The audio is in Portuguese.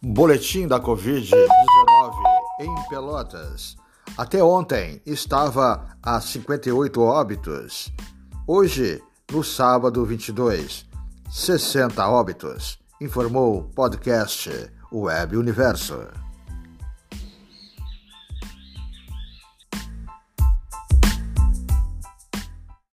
Boletim da Covid-19 em Pelotas. Até ontem estava a 58 óbitos. Hoje, no sábado 22, 60 óbitos, informou o podcast Web Universo.